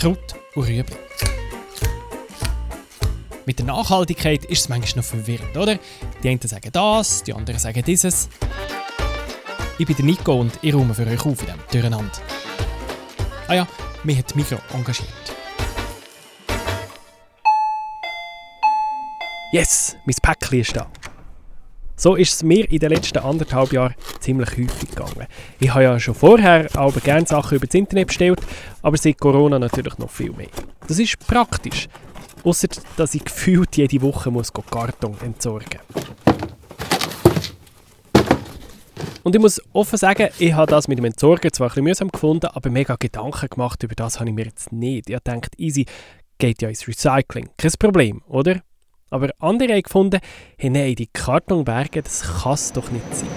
Kraut und Rüebli. Mit der Nachhaltigkeit ist es manchmal noch verwirrend, oder? Die einen sagen das, die anderen sagen dieses. Ich bin Nico und ich räume für euch auf in diesem Durcheinander. Ah ja, mich hat Mikro engagiert. Yes, mein Päckchen ist da. So ist es mir in den letzten anderthalb Jahren ziemlich häufig gegangen. Ich habe ja schon vorher aber gerne Sachen über das Internet bestellt, aber seit Corona natürlich noch viel mehr. Das ist praktisch, außer dass ich gefühlt jede Woche muss Karton entsorgen Und ich muss offen sagen, ich habe das mit dem Entsorgen zwar ein mühsam gefunden, aber mega Gedanken gemacht über das habe ich mir jetzt nicht. Ich dachte, easy, geht ja ins Recycling. Kein Problem, oder? Aber andere haben gefunden, hey, nein, die Kartonberge, das kann es doch nicht sein.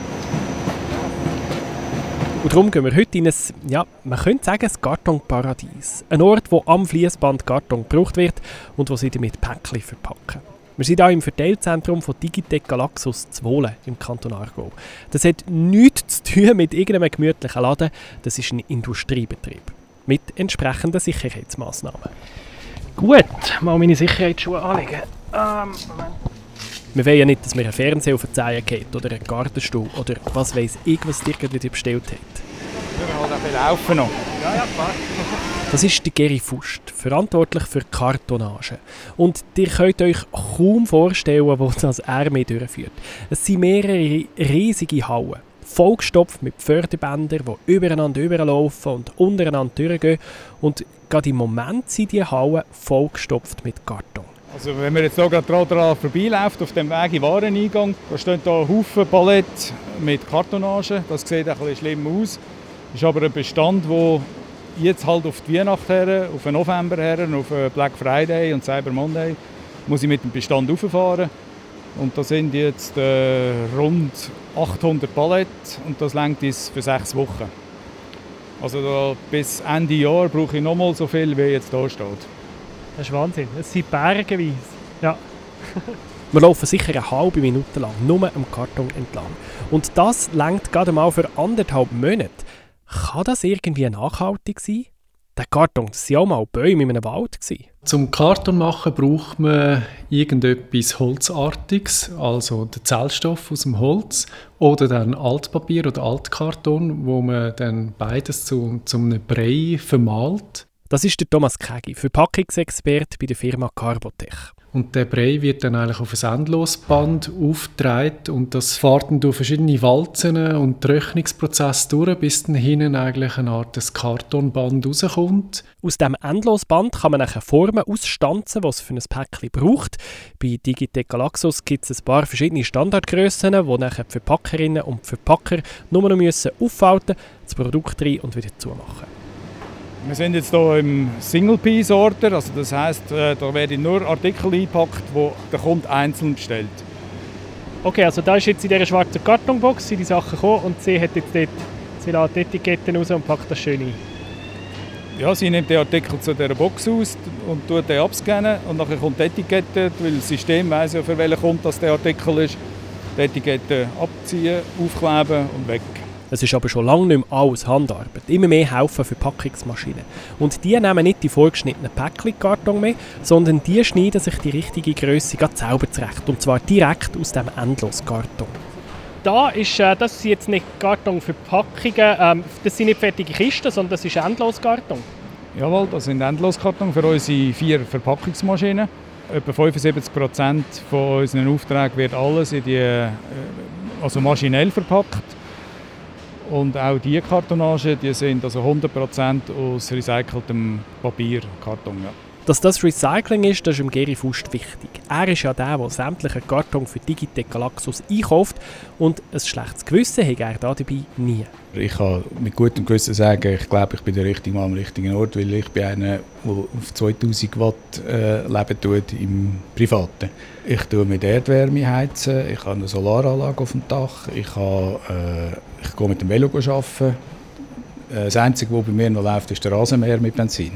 Und darum gehen wir heute in ein, ja, man könnte sagen, ein Kartonparadies. Ein Ort, wo am Fließband Karton gebraucht wird und wo sie damit Päckchen verpacken. Wir sind hier im Verteilzentrum von Digitec Galaxus Zwolle im Kanton Aargau. Das hat nichts zu tun mit irgendeinem gemütlichen Laden, das ist ein Industriebetrieb. Mit entsprechenden Sicherheitsmaßnahmen. Gut, mal meine Sicherheitsschuhe anlegen. Ähm, wir wollen ja nicht, dass mir ein Fernseher auf den Zehen geht oder ein Gartenstuhl oder was weiß ich, was dir irgendwie bestellt hat. Wir halt auch laufen noch. Ja, ja, klar. Das ist der Geri Fust, verantwortlich für Kartonage. Und ihr könnt euch kaum vorstellen, wo das er mit durchführt. Es sind mehrere riesige Hallen, vollgestopft mit Förderbändern, die übereinander überlaufen und untereinander durchgehen. Und gerade im Moment sind die Hallen vollgestopft mit Karton. Also wenn man jetzt hier gerade daran vorbeiläuft, auf dem Weg in den Wareneingang, da stehen hier Haufen Paletten mit Kartonage. Das sieht ein bisschen schlimm aus. Das ist aber ein Bestand, der jetzt halt auf die Weihnacht her, auf den November her, auf Black Friday und Cyber Monday, muss ich mit dem Bestand rauffahren. Und da sind jetzt äh, rund 800 Paletten und das längt uns für sechs Wochen. Also da, bis Ende Jahr brauche ich nochmal so viel, wie jetzt hier steht. Das ist Wahnsinn. Es sind bergeweise. Ja. Wir laufen sicher eine halbe Minute lang, nur am Karton entlang. Und das längt gerade mal für anderthalb Monate. Kann das irgendwie nachhaltig sein? Der Karton, das waren ja auch mal Bäume in einem Wald. Zum Karton machen braucht man irgendetwas Holzartiges, also den Zellstoff aus dem Holz oder dann Altpapier oder Altkarton, wo man dann beides zu, zu einem Brei vermalt. Das ist der Thomas Kegi, Verpackungsexperte bei der Firma Carbotech. Und der Brei wird dann eigentlich auf ein Endlosband aufgetragen und das fährt dann durch verschiedene Walzen und Trocknungsprozesse durch, bis dann hinten eigentlich eine Art des Kartonband rauskommt. Aus diesem Endlosband kann man nachher Formen ausstanzen, die es für ein Päckchen braucht. Bei Digitec Galaxus gibt es ein paar verschiedene Standardgrössen, die nachher die Verpackerinnen und Verpacker nur noch müssen auffalten, das Produkt rein und wieder zumachen. Wir sind jetzt hier im Single-Piece-Order, also das heisst, äh, da werden nur Artikel eingepackt, die der Kunde einzeln bestellt. Okay, also da ist jetzt in dieser schwarzen Kartonbox sind die Sachen gekommen und sie hat jetzt dort, sie lässt die Etiketten raus und packt das schön ein. Ja, sie nimmt den Artikel zu dieser Box aus und tut den abscannen und dann kommt die Etikette, weil das System weiss ja, für welchen Kunde das der Artikel ist. Die Etikette abziehen, aufkleben und weg. Es ist aber schon lange nicht mehr alles Handarbeit. Immer mehr helfen Verpackungsmaschinen. Und die nehmen nicht die vorgeschnittenen Päckchen Karton mehr, sondern die schneiden sich die richtige Größe selber zurecht. Und zwar direkt aus dem Endloskarton. Da ist, äh, das sind jetzt nicht Kartonverpackungen, ähm, das sind nicht fertige Kisten, sondern das ist Endloskarton. Jawohl, das sind Endloskarton für unsere vier Verpackungsmaschinen. Etwa 75 Prozent von unseren Aufträgen wird alles in die, äh, also maschinell verpackt. Und auch diese Kartonage, die sind also 100% aus recyceltem Papier, Karton. Ja. Dass das Recycling ist, das ist dem Geri Fust wichtig. Er ist ja der, der sämtliche Karton für Digitec Galaxus einkauft und ein schlechtes Gewissen hat er dabei nie. Ich kann mit gutem Gewissen sagen, ich glaube, ich bin der richtige Mann am richtigen Ort, weil ich bin einer, der auf 2000 Watt äh, leben tut im Privaten. Ich tue mit Erdwärme heizen, ich habe eine Solaranlage auf dem Dach, ich, habe, äh, ich gehe mit dem Velo arbeiten. Äh, das Einzige, was bei mir noch läuft, ist der Rasenmäher mit Benzin.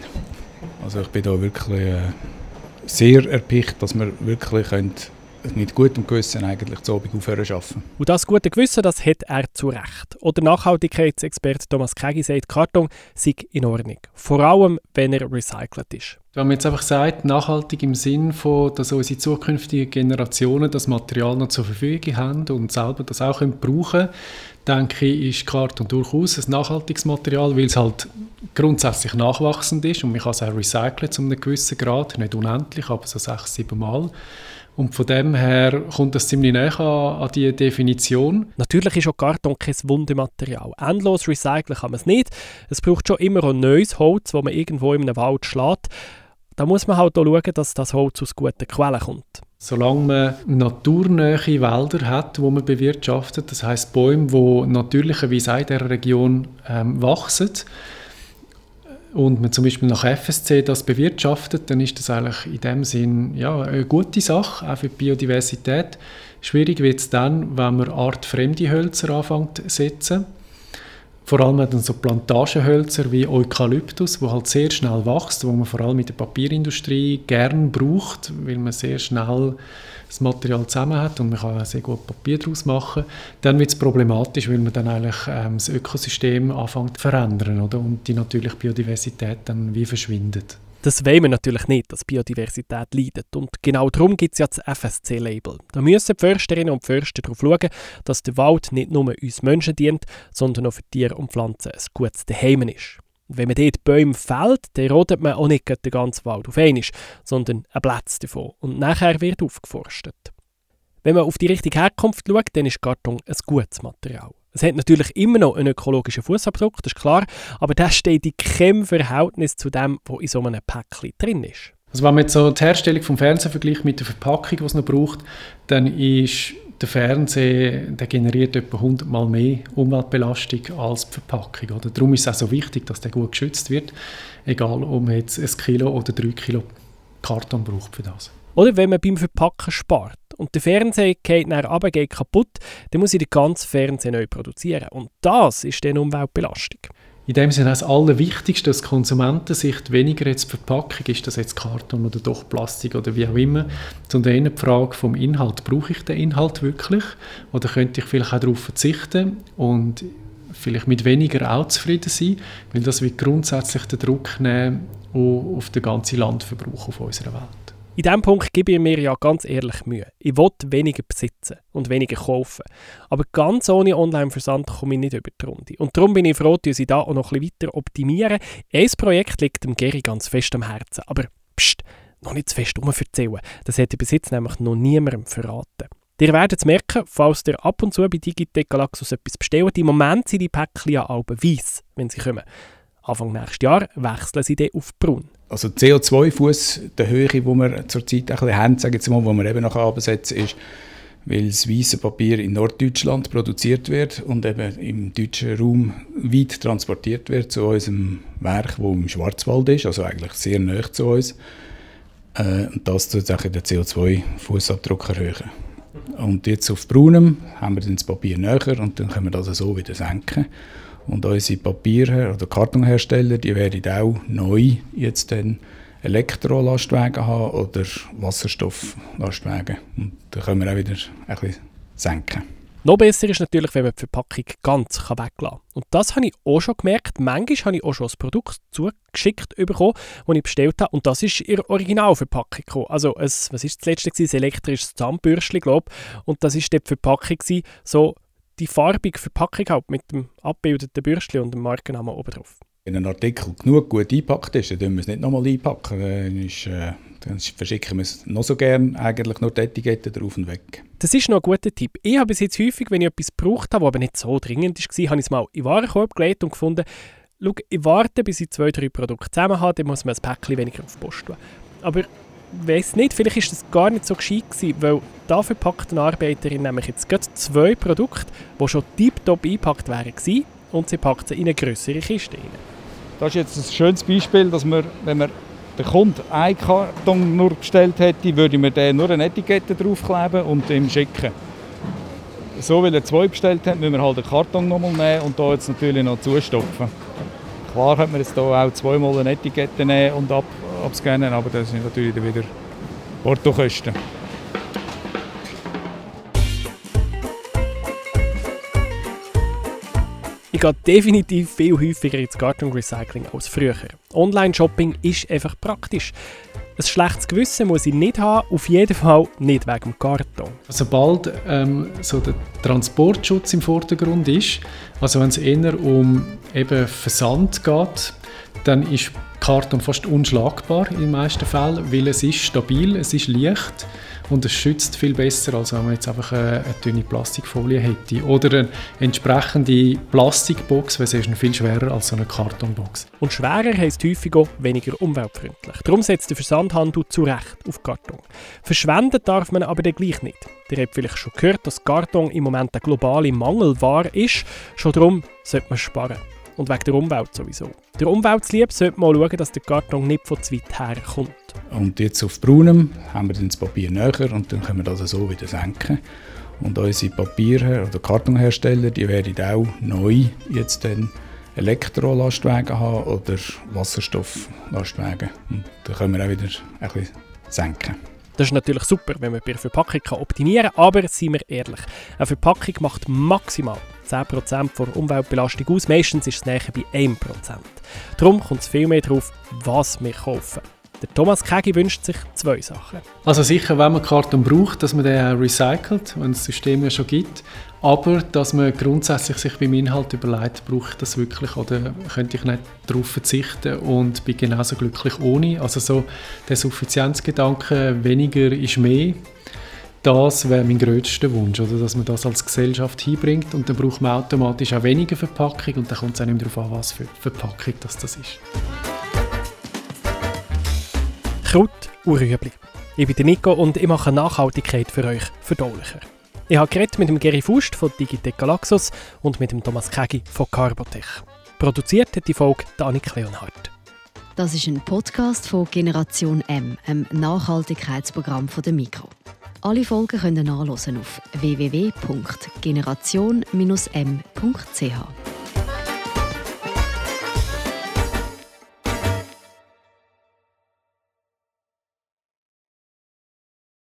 Also ich bin da wirklich äh, sehr erpicht, dass wir wirklich können mit gutem Gewissen eigentlich zu Abend aufhören arbeiten. Und das gute Gewissen, das hat er zu Recht. Oder Nachhaltigkeitsexperte Thomas Kegi sagt, Karton sei in Ordnung. Vor allem, wenn er recycelt ist. Wenn man jetzt einfach sagt, nachhaltig im Sinn von, dass unsere zukünftigen Generationen das Material noch zur Verfügung haben und selber das auch können brauchen denke ich, ist Karton durchaus ein nachhaltiges Material, weil es halt grundsätzlich nachwachsend ist und man kann es auch recyceln zu einem gewissen Grad, nicht unendlich, aber so sechs, sieben Mal. Und von dem her kommt das ziemlich näher an, an die Definition. Natürlich ist auch Karton kein Wundematerial. Endlos recyceln kann man es nicht. Es braucht schon immer ein neues Holz, das man irgendwo in einem Wald schlägt. Da muss man halt auch schauen, dass das Holz aus guten Quellen kommt. Solange man naturnähe Wälder hat, wo man bewirtschaftet, das heißt Bäume, die natürlicherweise in dieser Region ähm, wachsen, und man zum Beispiel nach FSC das bewirtschaftet, dann ist das eigentlich in dem Sinn ja, eine gute Sache, auch für die Biodiversität. Schwierig wird es dann, wenn man artfremde Hölzer anfängt zu setzen. Vor allem dann so Plantagenhölzer wie Eukalyptus, wo halt sehr schnell wächst, wo man vor allem in der Papierindustrie gern braucht, weil man sehr schnell das Material zusammen hat und man kann sehr gut Papier daraus machen, dann wird es problematisch, weil man dann eigentlich ähm, das Ökosystem anfängt zu verändern oder? und die natürliche Biodiversität dann wie verschwindet. Das wollen wir natürlich nicht, dass Biodiversität leidet. Und genau darum gibt es ja das FSC-Label. Da müssen die Försterinnen und Förster darauf schauen, dass der Wald nicht nur uns Menschen dient, sondern auch für Tiere und Pflanzen ein gutes Daheim ist. Und wenn man dort Bäume fällt, dann rodet man auch nicht den ganzen Wald auf einmal, sondern ein Platz davon. Und nachher wird aufgeforstet. Wenn man auf die richtige Herkunft schaut, dann ist Karton ein gutes Material. Es hat natürlich immer noch einen ökologischen Fußabdruck, das ist klar, aber das steht in keinem Verhältnis zu dem, was in so einem Päckchen drin ist. Also wenn man jetzt so die Herstellung vom Fernseher vergleicht mit der Verpackung, die es noch braucht, dann ist der Fernseher der generiert etwa 100 Mal mehr Umweltbelastung als die Verpackung. Oder? Darum ist es auch so wichtig, dass der gut geschützt wird, egal ob man jetzt ein Kilo oder drei Kilo Karton braucht für das. Oder wenn man beim Verpacken spart und der Fernseher geht nach runter, geht kaputt, dann muss ich den ganzen Fernseher neu produzieren. Und das ist dann Umweltbelastung. In dem Sinne das Allerwichtigste aus Konsumentensicht weniger jetzt Verpackung, ist das jetzt Karton oder doch Plastik oder wie auch immer, sondern eher die Frage vom Inhalt. Brauche ich den Inhalt wirklich oder könnte ich vielleicht auch darauf verzichten und vielleicht mit weniger auch zufrieden sein, weil das wird grundsätzlich den Druck nehmen auf den ganzen Landverbrauch auf unserer Welt. In diesem Punkt gebe ich mir ja ganz ehrlich Mühe. Ich will weniger besitzen und weniger kaufen. Aber ganz ohne Online-Versand komme ich nicht über die Runde. Und darum bin ich froh, dass ich da auch noch bisschen weiter optimieren. Ein Projekt liegt dem Gary ganz fest am Herzen. Aber pst, noch nicht zu fest erzählen. Das hätte bis jetzt nämlich noch niemandem verraten. Ihr werdet es merken, falls ihr ab und zu bei Digitec Galaxus etwas bestellt. Im Moment sind die Päckchen ja alle weiss, wenn sie kommen. Anfang nächstes Jahr wechseln sie dann auf braun. Also CO2-Fuß, der Höhe, die wir zurzeit ein haben, sagen wir mal, wo wir eben nachher absetzen, ist, weil das weiße Papier in Norddeutschland produziert wird und eben im deutschen Raum weit transportiert wird zu unserem Werk, das im Schwarzwald ist, also eigentlich sehr nah zu uns. Äh, und das tut den CO2-Fußabdruck erhöhen. Und jetzt auf braunem haben wir dann das Papier näher und dann können wir das so wieder senken. Und unsere Papier- oder Kartonhersteller, die werden auch neu jetzt dann Elektrolastwagen haben oder Wasserstofflastwagen. Und da können wir auch wieder ein bisschen senken. Noch besser ist natürlich, wenn man die Verpackung ganz weglassen kann. Und das habe ich auch schon gemerkt. Manchmal habe ich auch schon ein Produkt zugeschickt bekommen, das ich bestellt habe. Und das ist ihre Originalverpackung. Gekommen. Also, ein, was war das letzte? Ein elektrisches Zahnbürstchen, glaube ich. Und das war die Verpackung, so die farbige Verpackung halt mit dem abbildeten Bürstchen und dem Markennamen oben drauf. Wenn ein Artikel genug gut eingepackt ist, dann müssen wir es nicht nochmal einpacken. Dann, ist, äh, dann verschicken wir es noch so gern eigentlich nur die Etikette drauf und weg. Das ist noch ein guter Tipp. Ich habe bis jetzt häufig, wenn ich etwas gebraucht habe, das aber nicht so dringend war, habe ich es mal in den Warenkorb gelegt und gefunden, schau, ich warte, bis ich zwei, drei Produkte zusammen habe, dann muss man ein Päckchen weniger auf die Post tun. Aber weiß nicht, vielleicht ist das gar nicht so gescheit gewesen, weil da verpackt eine Arbeiterin nämlich jetzt gerade zwei Produkte, die schon tiptop eingepackt wären und sie packt sie in eine größere Kiste rein. Das ist jetzt ein schönes Beispiel, dass wir, wenn wir der Kunde einen Karton nur bestellt hätte, würde man den nur eine Etikette draufkleben und ihm schicken. So, weil er zwei bestellt hat, müssen wir halt den Karton nochmal nehmen und da jetzt natürlich noch zustopfen. Klar könnte man jetzt hier auch zweimal eine Etikette nehmen und ab, abscannen, aber das sind natürlich dann wieder Portokosten. Ich gehe definitiv viel häufiger ins Garden Recycling als früher. Online-Shopping ist einfach praktisch. Ein schlechtes Gewissen muss ich nicht haben, auf jeden Fall nicht wegen dem Karton. Also Sobald ähm, so der Transportschutz im Vordergrund ist, also wenn es eher um eben Versand geht, dann ist Karton fast unschlagbar in den meisten Fällen, weil es ist stabil, es ist leicht und es schützt viel besser, als wenn man jetzt einfach eine, eine dünne Plastikfolie hätte. Oder eine entsprechende Plastikbox, weil es ist viel schwerer als so eine Kartonbox. Und schwerer heisst häufig auch weniger umweltfreundlich. Darum setzt der Versandhandel zu Recht auf Karton. Verschwenden darf man aber dann gleich nicht. Ihr habt vielleicht schon gehört, dass Karton im Moment eine globale Mangelware ist. Schon darum sollte man sparen. Und wegen der Umwelt sowieso. Der Umwelt zuliebe sollte man schauen, dass der Karton nicht von zu weit her kommt. Und jetzt auf braunem haben wir dann das Papier näher und dann können wir das so wieder senken. Und unsere Papier- oder Kartonhersteller, die werden auch neu jetzt dann Elektrolastwagen haben oder Wasserstofflastwagen. Und dann können wir auch wieder ein bisschen senken. Das ist natürlich super, wenn man bei der Verpackung optimieren kann, aber seien wir ehrlich, eine Verpackung macht maximal 10% der Umweltbelastung aus, meistens ist es näher bei 1%. Darum kommt es viel mehr darauf, was wir kaufen. Der Thomas Kegi wünscht sich zwei Sachen. Also sicher, wenn man Karton braucht, dass man den recycelt, wenn es System ja schon gibt. Aber dass man grundsätzlich sich beim Inhalt überlegt, brauche ich das wirklich oder könnte ich nicht darauf verzichten und bin genauso glücklich ohne. Also so der Suffizienzgedanke, weniger ist mehr, das wäre mein größter Wunsch, oder? dass man das als Gesellschaft hinbringt und dann braucht man automatisch auch weniger Verpackung und dann kommt es auch nicht mehr darauf an, was für Verpackung das, das ist. Kraut und Rüebli. Ich bin der Nico und ich mache Nachhaltigkeit für euch verdaulicher. Ich habe geredet mit dem Geri Fust von Digitec Galaxus und mit dem Thomas Kegi von Carbotech. Produziert hat die Folge Annik Leonhardt. Das ist ein Podcast von Generation M, einem Nachhaltigkeitsprogramm von der Mikro. Alle Folgen können nachlesen auf www.generation-m.ch.